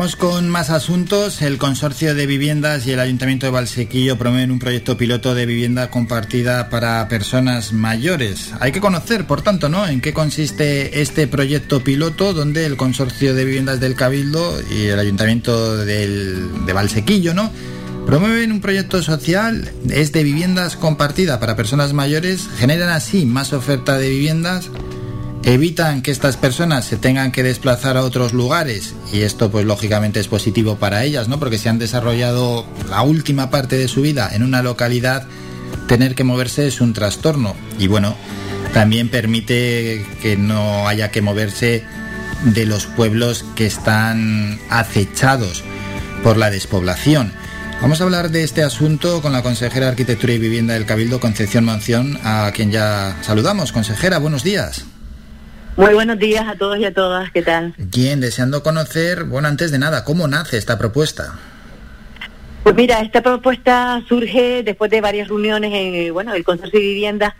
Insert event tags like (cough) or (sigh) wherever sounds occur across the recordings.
Con más asuntos. El Consorcio de Viviendas y el Ayuntamiento de Valsequillo promueven un proyecto piloto de vivienda compartida para personas mayores. Hay que conocer, por tanto, ¿no? En qué consiste este proyecto piloto donde el Consorcio de Viviendas del Cabildo y el Ayuntamiento del, de Valsequillo, ¿no? Promueven un proyecto social, es de viviendas compartida para personas mayores, generan así más oferta de viviendas evitan que estas personas se tengan que desplazar a otros lugares y esto pues lógicamente es positivo para ellas, ¿no? Porque si han desarrollado la última parte de su vida en una localidad, tener que moverse es un trastorno y bueno, también permite que no haya que moverse de los pueblos que están acechados por la despoblación. Vamos a hablar de este asunto con la consejera de Arquitectura y Vivienda del Cabildo, Concepción Manción, a quien ya saludamos. Consejera, buenos días. Muy buenos días a todos y a todas, ¿qué tal? Bien, deseando conocer, bueno, antes de nada, ¿cómo nace esta propuesta? Pues mira, esta propuesta surge después de varias reuniones en, bueno, el Consorcio de Vivienda,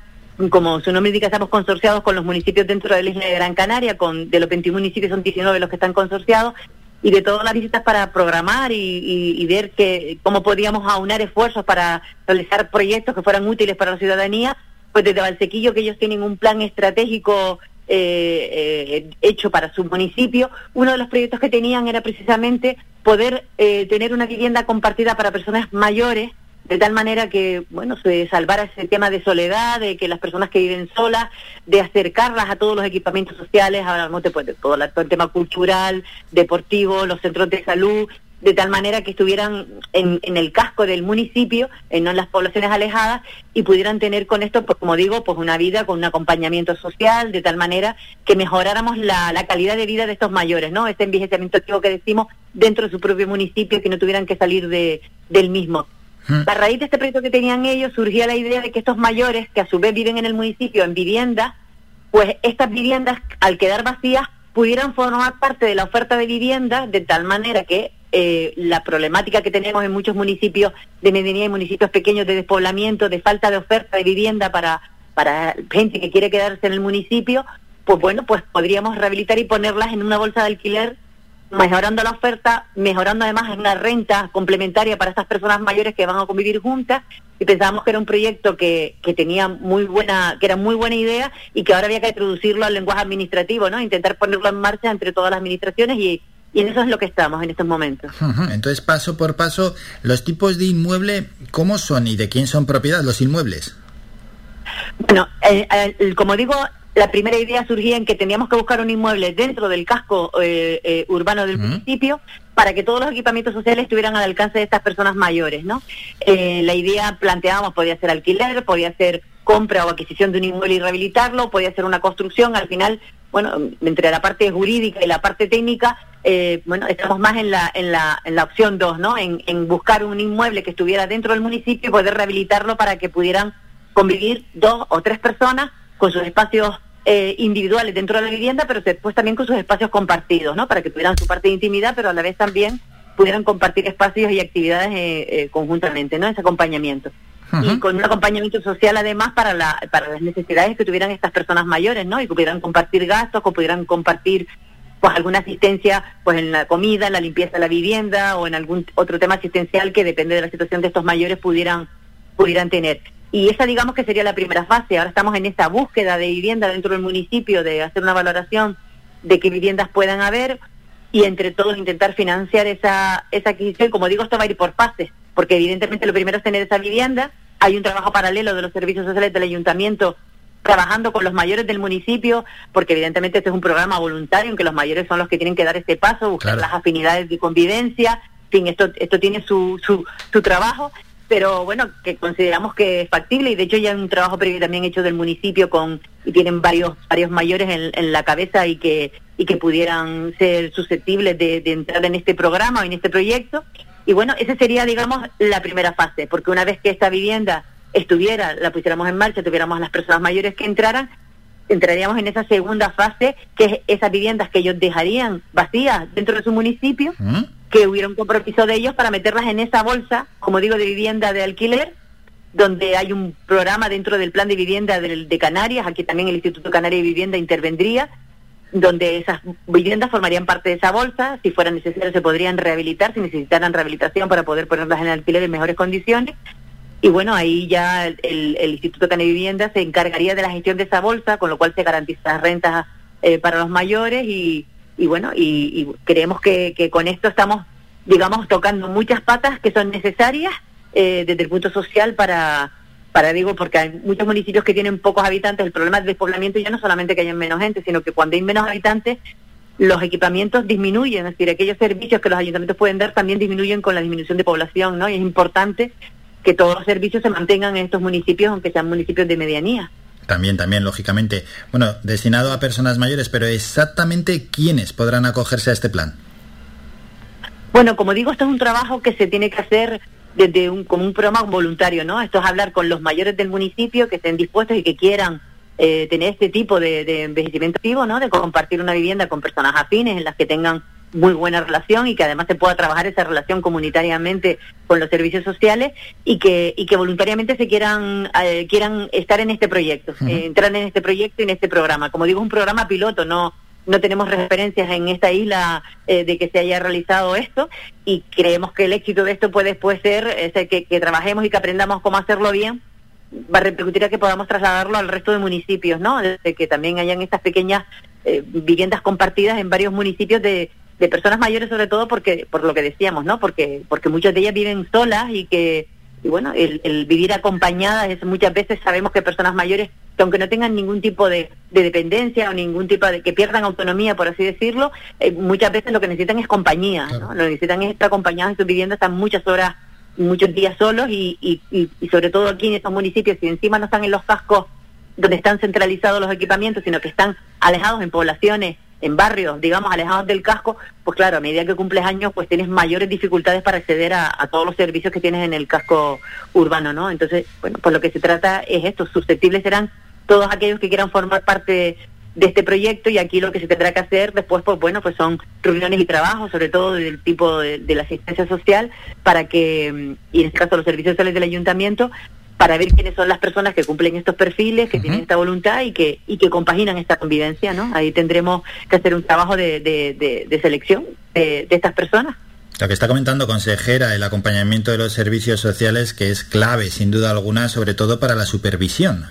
como su nombre indica, estamos consorciados con los municipios dentro de la isla de Gran Canaria, con de los 21 municipios son 19 los que están consorciados, y de todas las visitas para programar y, ver que, cómo podíamos aunar esfuerzos para realizar proyectos que fueran útiles para la ciudadanía, pues desde Valsequillo que ellos tienen un plan estratégico eh, eh, hecho para su municipio, uno de los proyectos que tenían era precisamente poder eh, tener una vivienda compartida para personas mayores, de tal manera que, bueno, se salvara ese tema de soledad, de que las personas que viven solas, de acercarlas a todos los equipamientos sociales, no te puede, todo el tema cultural, deportivo, los centros de salud, de tal manera que estuvieran en, en el casco del municipio, en, no en las poblaciones alejadas, y pudieran tener con esto, pues como digo, pues una vida con un acompañamiento social, de tal manera que mejoráramos la, la calidad de vida de estos mayores, ¿no? Este envejecimiento activo que decimos dentro de su propio municipio, que no tuvieran que salir de, del mismo. Hmm. A raíz de este proyecto que tenían ellos, surgía la idea de que estos mayores, que a su vez viven en el municipio en vivienda, pues estas viviendas, al quedar vacías, pudieran formar parte de la oferta de vivienda de tal manera que eh, la problemática que tenemos en muchos municipios de medianía y municipios pequeños de despoblamiento, de falta de oferta de vivienda para, para gente que quiere quedarse en el municipio, pues bueno, pues podríamos rehabilitar y ponerlas en una bolsa de alquiler, mejorando la oferta, mejorando además una renta complementaria para estas personas mayores que van a convivir juntas y pensábamos que era un proyecto que, que tenía muy buena, que era muy buena idea y que ahora había que introducirlo al lenguaje administrativo, ¿no? Intentar ponerlo en marcha entre todas las administraciones y, y en eso es lo que estamos en estos momentos. Entonces, paso por paso, los tipos de inmueble, ¿cómo son y de quién son propiedad los inmuebles? Bueno, eh, eh, como digo, la primera idea surgía en que teníamos que buscar un inmueble dentro del casco eh, urbano del municipio para que todos los equipamientos sociales estuvieran al alcance de estas personas mayores, ¿no? la idea planteábamos podía ser alquiler, podía ser compra o adquisición de un inmueble y rehabilitarlo, podía ser una construcción, al final, bueno, entre la parte jurídica y la parte técnica, eh, bueno, estamos más en la, en la, en la opción 2, ¿no? En, en, buscar un inmueble que estuviera dentro del municipio y poder rehabilitarlo para que pudieran convivir dos o tres personas con sus espacios eh, individuales dentro de la vivienda, pero después también con sus espacios compartidos, ¿no? Para que tuvieran su parte de intimidad, pero a la vez también pudieran compartir espacios y actividades eh, conjuntamente, ¿no? Ese acompañamiento. Y con un acompañamiento social además para, la, para las necesidades que tuvieran estas personas mayores, ¿no? Y que pudieran compartir gastos, que pudieran compartir pues alguna asistencia pues en la comida, en la limpieza de la vivienda o en algún otro tema asistencial que depende de la situación de estos mayores pudieran pudieran tener. Y esa digamos que sería la primera fase. Ahora estamos en esa búsqueda de vivienda dentro del municipio, de hacer una valoración de qué viviendas puedan haber y entre todos intentar financiar esa, esa adquisición. Como digo, esto va a ir por fases, porque evidentemente lo primero es tener esa vivienda. Hay un trabajo paralelo de los servicios sociales del ayuntamiento trabajando con los mayores del municipio, porque evidentemente este es un programa voluntario en que los mayores son los que tienen que dar este paso, buscar las afinidades de convivencia, en fin, esto, esto tiene su, su, su trabajo, pero bueno, que consideramos que es factible y de hecho ya hay un trabajo previo también hecho del municipio con y tienen varios varios mayores en, en la cabeza y que y que pudieran ser susceptibles de, de entrar en este programa o en este proyecto y bueno, esa sería digamos la primera fase, porque una vez que esta vivienda estuviera, la pusiéramos en marcha, tuviéramos a las personas mayores que entraran, entraríamos en esa segunda fase, que es esas viviendas que ellos dejarían vacías dentro de su municipio, ¿Mm? que hubiera un compromiso de ellos para meterlas en esa bolsa, como digo, de vivienda de alquiler, donde hay un programa dentro del plan de vivienda del- de, Canarias, aquí también el Instituto Canario de Vivienda intervendría, donde esas viviendas formarían parte de esa bolsa, si fuera necesario se podrían rehabilitar, si necesitaran rehabilitación para poder ponerlas en alquiler en mejores condiciones. Y bueno, ahí ya el, el- Instituto de Vivienda se encargaría de la gestión de esa bolsa, con lo cual se garantiza las rentas eh, para los mayores y, y bueno, y, y creemos que, que con esto estamos, digamos, tocando muchas patas que son necesarias eh, desde el punto social para, para, digo, porque hay muchos municipios que tienen pocos habitantes, el problema del despoblamiento ya no solamente que haya menos gente, sino que cuando hay menos habitantes, los equipamientos disminuyen, es decir, aquellos servicios que los ayuntamientos pueden dar también disminuyen con la disminución de población, ¿no? Y es importante que todos los servicios se mantengan en estos municipios, aunque sean municipios de medianía. También, también, lógicamente. Bueno, destinado a personas mayores, pero exactamente quiénes podrán acogerse a este plan. Bueno, como digo, esto es un trabajo que se tiene que hacer desde un, como un programa voluntario, ¿no? Esto es hablar con los mayores del municipio que estén dispuestos y que quieran eh, tener este tipo de, de envejecimiento activo, ¿no? De compartir una vivienda con personas afines en las que tengan muy buena relación y que además se pueda trabajar esa relación comunitariamente con los servicios sociales y que y que voluntariamente se quieran eh, quieran estar en este proyecto, eh, entrar en este proyecto y en este programa. Como digo, es un programa piloto, no no tenemos referencias en esta isla eh, de que se haya realizado esto y creemos que el éxito de esto puede después ser ese que, que trabajemos y que aprendamos cómo hacerlo bien va a repercutir a que podamos trasladarlo al resto de municipios, ¿no? Desde que también hayan estas pequeñas eh, viviendas compartidas en varios municipios de, de personas mayores, sobre todo porque por lo que decíamos, ¿no? Porque porque muchas de ellas viven solas y que y bueno, el, el vivir acompañadas es muchas veces sabemos que personas mayores que aunque no tengan ningún tipo de, de dependencia o ningún tipo de que pierdan autonomía, por así decirlo, eh, muchas veces lo que necesitan es compañía, Claro. ¿no? Lo que necesitan es estar acompañadas en sus viviendas, están muchas horas muchos días solos y, y, y, y sobre todo aquí en estos municipios, si encima no están en los cascos donde están centralizados los equipamientos, sino que están alejados en poblaciones, en barrios, digamos, alejados del casco, pues claro, a medida que cumples años, pues tienes mayores dificultades para acceder a, a todos los servicios que tienes en el casco urbano, ¿no? Entonces, bueno, pues lo que se trata es esto, susceptibles serán todos aquellos que quieran formar parte de este proyecto y aquí lo que se tendrá que hacer después, pues bueno, pues son reuniones y trabajos, sobre todo del tipo de, de la asistencia social, para que, mm, y en este caso los servicios sociales del ayuntamiento, para ver quiénes son las personas que cumplen estos perfiles, que tienen esta voluntad y que y que compaginan esta convivencia, ¿no? Ahí tendremos que hacer un trabajo de, de, de- de selección de, de estas personas. Lo que está comentando, consejera, el acompañamiento de los servicios sociales, que es clave, sin duda alguna, sobre todo para la supervisión.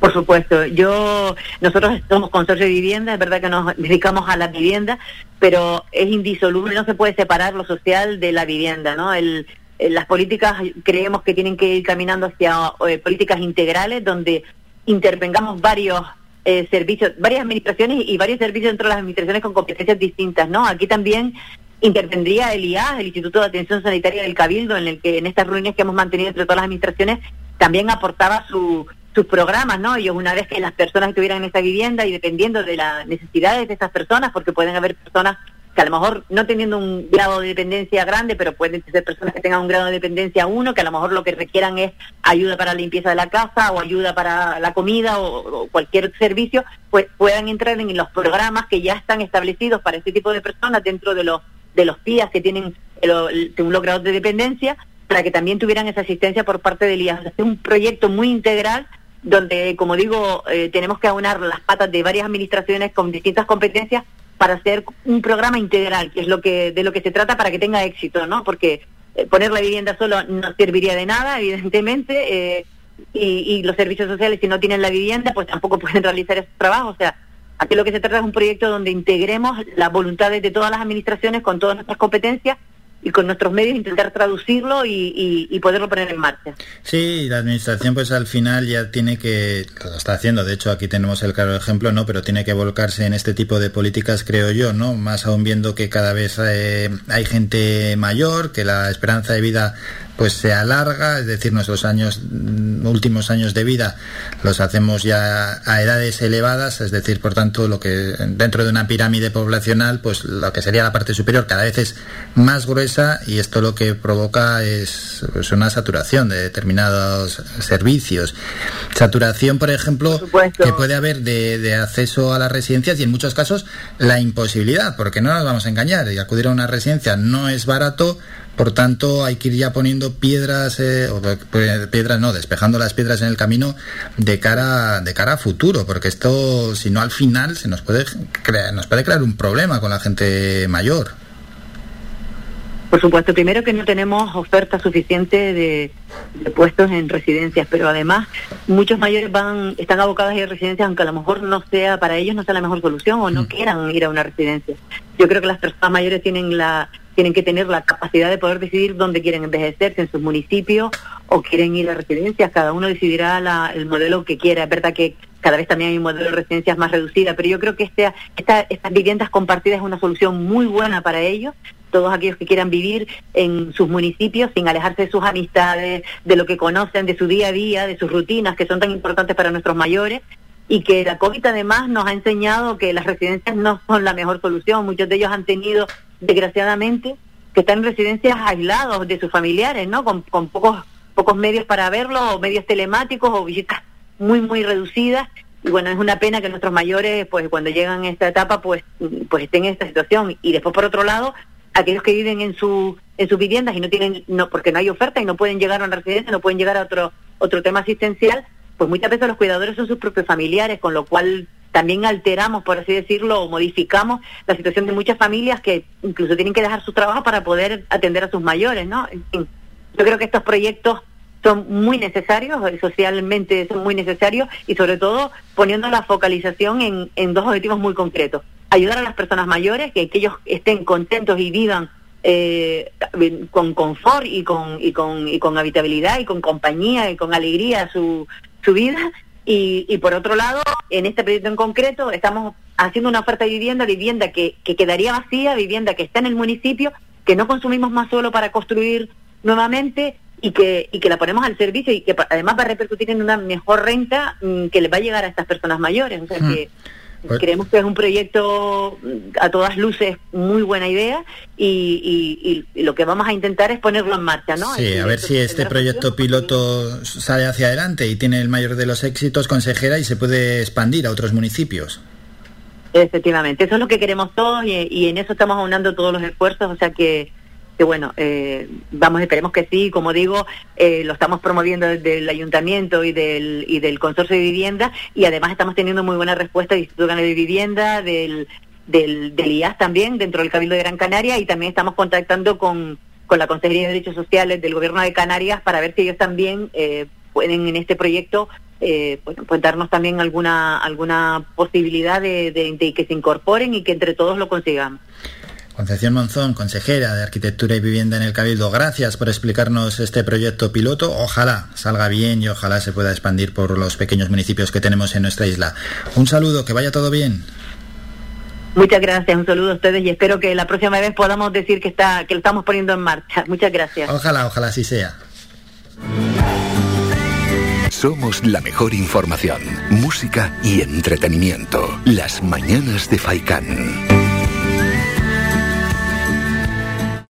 Por supuesto, yo nosotros somos consorcio de vivienda, es verdad que nos dedicamos a la vivienda, pero es indisoluble, no se puede separar lo social de la vivienda, ¿no? El, las políticas creemos que tienen que ir caminando hacia eh, políticas integrales donde intervengamos varios eh, servicios, varias administraciones y varios servicios dentro de las administraciones con competencias distintas, ¿no? Aquí también intervendría el IAS, el Instituto de Atención Sanitaria del Cabildo, en el que en estas reuniones que hemos mantenido entre todas las administraciones también aportaba su, sus programas, ¿no? Ellos una vez que las personas estuvieran en esta vivienda y dependiendo de las necesidades de estas personas, porque pueden haber personas que a lo mejor no teniendo un grado de dependencia grande, pero pueden ser personas que tengan un grado de dependencia uno, que a lo mejor lo que requieran es ayuda para la limpieza de la casa o ayuda para la comida o, o cualquier servicio, pues puedan entrar en los programas que ya están establecidos para este tipo de personas dentro de los de los PIAs que tienen el, el- según los grados de dependencia, para que también tuvieran esa asistencia por parte del IAS. Es un proyecto muy integral donde, como digo, eh, tenemos que aunar las patas de varias administraciones con distintas competencias para hacer un programa integral, que es lo que de lo que se trata para que tenga éxito, ¿no? Porque eh, poner la vivienda solo no serviría de nada, (laughs) evidentemente, eh, y, y los servicios sociales si no tienen la vivienda, pues tampoco (laughs) pueden realizar ese trabajo. O sea, aquí lo que se trata es un proyecto donde integremos las voluntades de todas las administraciones con todas nuestras competencias y con nuestros medios intentar traducirlo y, y- poderlo poner en marcha. Sí, la administración pues al final ya tiene que, lo está haciendo, de hecho aquí tenemos el claro ejemplo, ¿no? Pero tiene que volcarse en este tipo de políticas, creo yo, ¿no? Más aún viendo que cada vez eh, hay gente mayor, que la esperanza de vida pues se alarga, es decir, nuestros años mm, últimos años de vida los hacemos ya a edades elevadas, es decir, por tanto, lo que dentro de una pirámide poblacional, pues lo que sería la parte superior cada vez es más gruesa y esto lo que provoca es pues, una saturación de determinados servicios. Saturación, por ejemplo, que puede haber de, de acceso a las residencias y en muchos casos la imposibilidad, porque no nos vamos a engañar, y acudir a una residencia no es barato, por tanto, hay que ir ya poniendo piedras, eh, o piedras no, despejando las piedras en el camino de cara, de cara a futuro, porque esto, si no al final, se nos puede crear, nos puede crear un problema con la gente mayor. Por supuesto, primero que no tenemos oferta suficiente de, puestos en residencias, pero además muchos mayores van, están abocados a ir a residencias, aunque a lo mejor no sea para ellos no sea la mejor solución o no mm. quieran ir a una residencia. Yo creo que las personas mayores tienen la tienen que tener la capacidad de poder decidir dónde quieren envejecerse, en sus municipios o quieren ir a residencias. Cada uno decidirá el modelo que quiera. Es verdad que cada vez también hay un modelo de residencias más reducida, pero yo creo que este, esta, estas viviendas compartidas es una solución muy buena para ellos todos aquellos que quieran vivir en sus municipios sin alejarse de sus amistades, de lo que conocen, de su día a día, de sus rutinas que son tan importantes para nuestros mayores y que la COVID además nos ha enseñado que las residencias no son la mejor solución. Muchos de ellos han tenido desgraciadamente, que están en residencias aislados de sus familiares, ¿no? Con, pocos, pocos medios para verlo, o medios telemáticos, o visitas muy, muy reducidas. Y bueno, es una pena que nuestros mayores, pues cuando llegan a esta etapa, pues, pues estén en esta situación. Y después, por otro lado, aquellos que viven en su en sus viviendas y no tienen no porque no hay oferta y no pueden llegar a una residencia no pueden llegar a otro otro tema asistencial pues muchas veces los cuidadores son sus propios familiares con lo cual también alteramos, por así decirlo, o modificamos la situación de muchas familias que incluso tienen que dejar su trabajo para poder atender a sus mayores, ¿no? yo creo que estos proyectos son muy necesarios, eh, socialmente son muy necesarios y sobre todo poniendo la focalización en, en dos objetivos muy concretos. Ayudar a las personas mayores, que, que ellos estén contentos y vivan eh, con confort y con, y, con, y con habitabilidad y con compañía y con alegría su, su vida y, por otro lado, en este proyecto en concreto, estamos haciendo una oferta de vivienda, vivienda que, quedaría vacía, vivienda que está en el municipio, que no consumimos más suelo para construir nuevamente y que, y que la ponemos al servicio y que además va a repercutir en una mejor renta mm, que le va a llegar a estas personas mayores. O sea que pues Creemos que es un proyecto mm, a todas luces muy buena idea y, lo que vamos a intentar es ponerlo en marcha, ¿no? Sí, a ver si este proyecto piloto sale hacia adelante y tiene el mayor de los éxitos, consejera, y se puede expandir a otros municipios. Efectivamente, eso es lo que queremos todos y, y en eso estamos aunando todos los esfuerzos, o sea que que bueno, eh, vamos, esperemos que sí, como digo, eh, lo estamos promoviendo desde el ayuntamiento y del, y del consorcio de vivienda y además estamos teniendo muy buena respuesta del Instituto de Vivienda, del, del, del IAS también, dentro del Cabildo de Gran Canaria y también estamos contactando con, con la Consejería de Derechos Sociales del Gobierno de Canarias para ver si ellos también eh, pueden en este proyecto eh, pues, darnos también alguna alguna posibilidad de, de que se incorporen y que entre todos lo consigamos. Concepción Monzón, consejera de Arquitectura y Vivienda en el Cabildo, gracias por explicarnos este proyecto piloto. Ojalá salga bien y ojalá se pueda expandir por los pequeños municipios que tenemos en nuestra isla. Un saludo, que vaya todo bien. Muchas gracias, un saludo a ustedes y espero que la próxima vez podamos decir que está que lo estamos poniendo en marcha. Muchas gracias. Ojalá, ojalá así sea. Somos la mejor información, música y entretenimiento. Las mañanas de Faikán.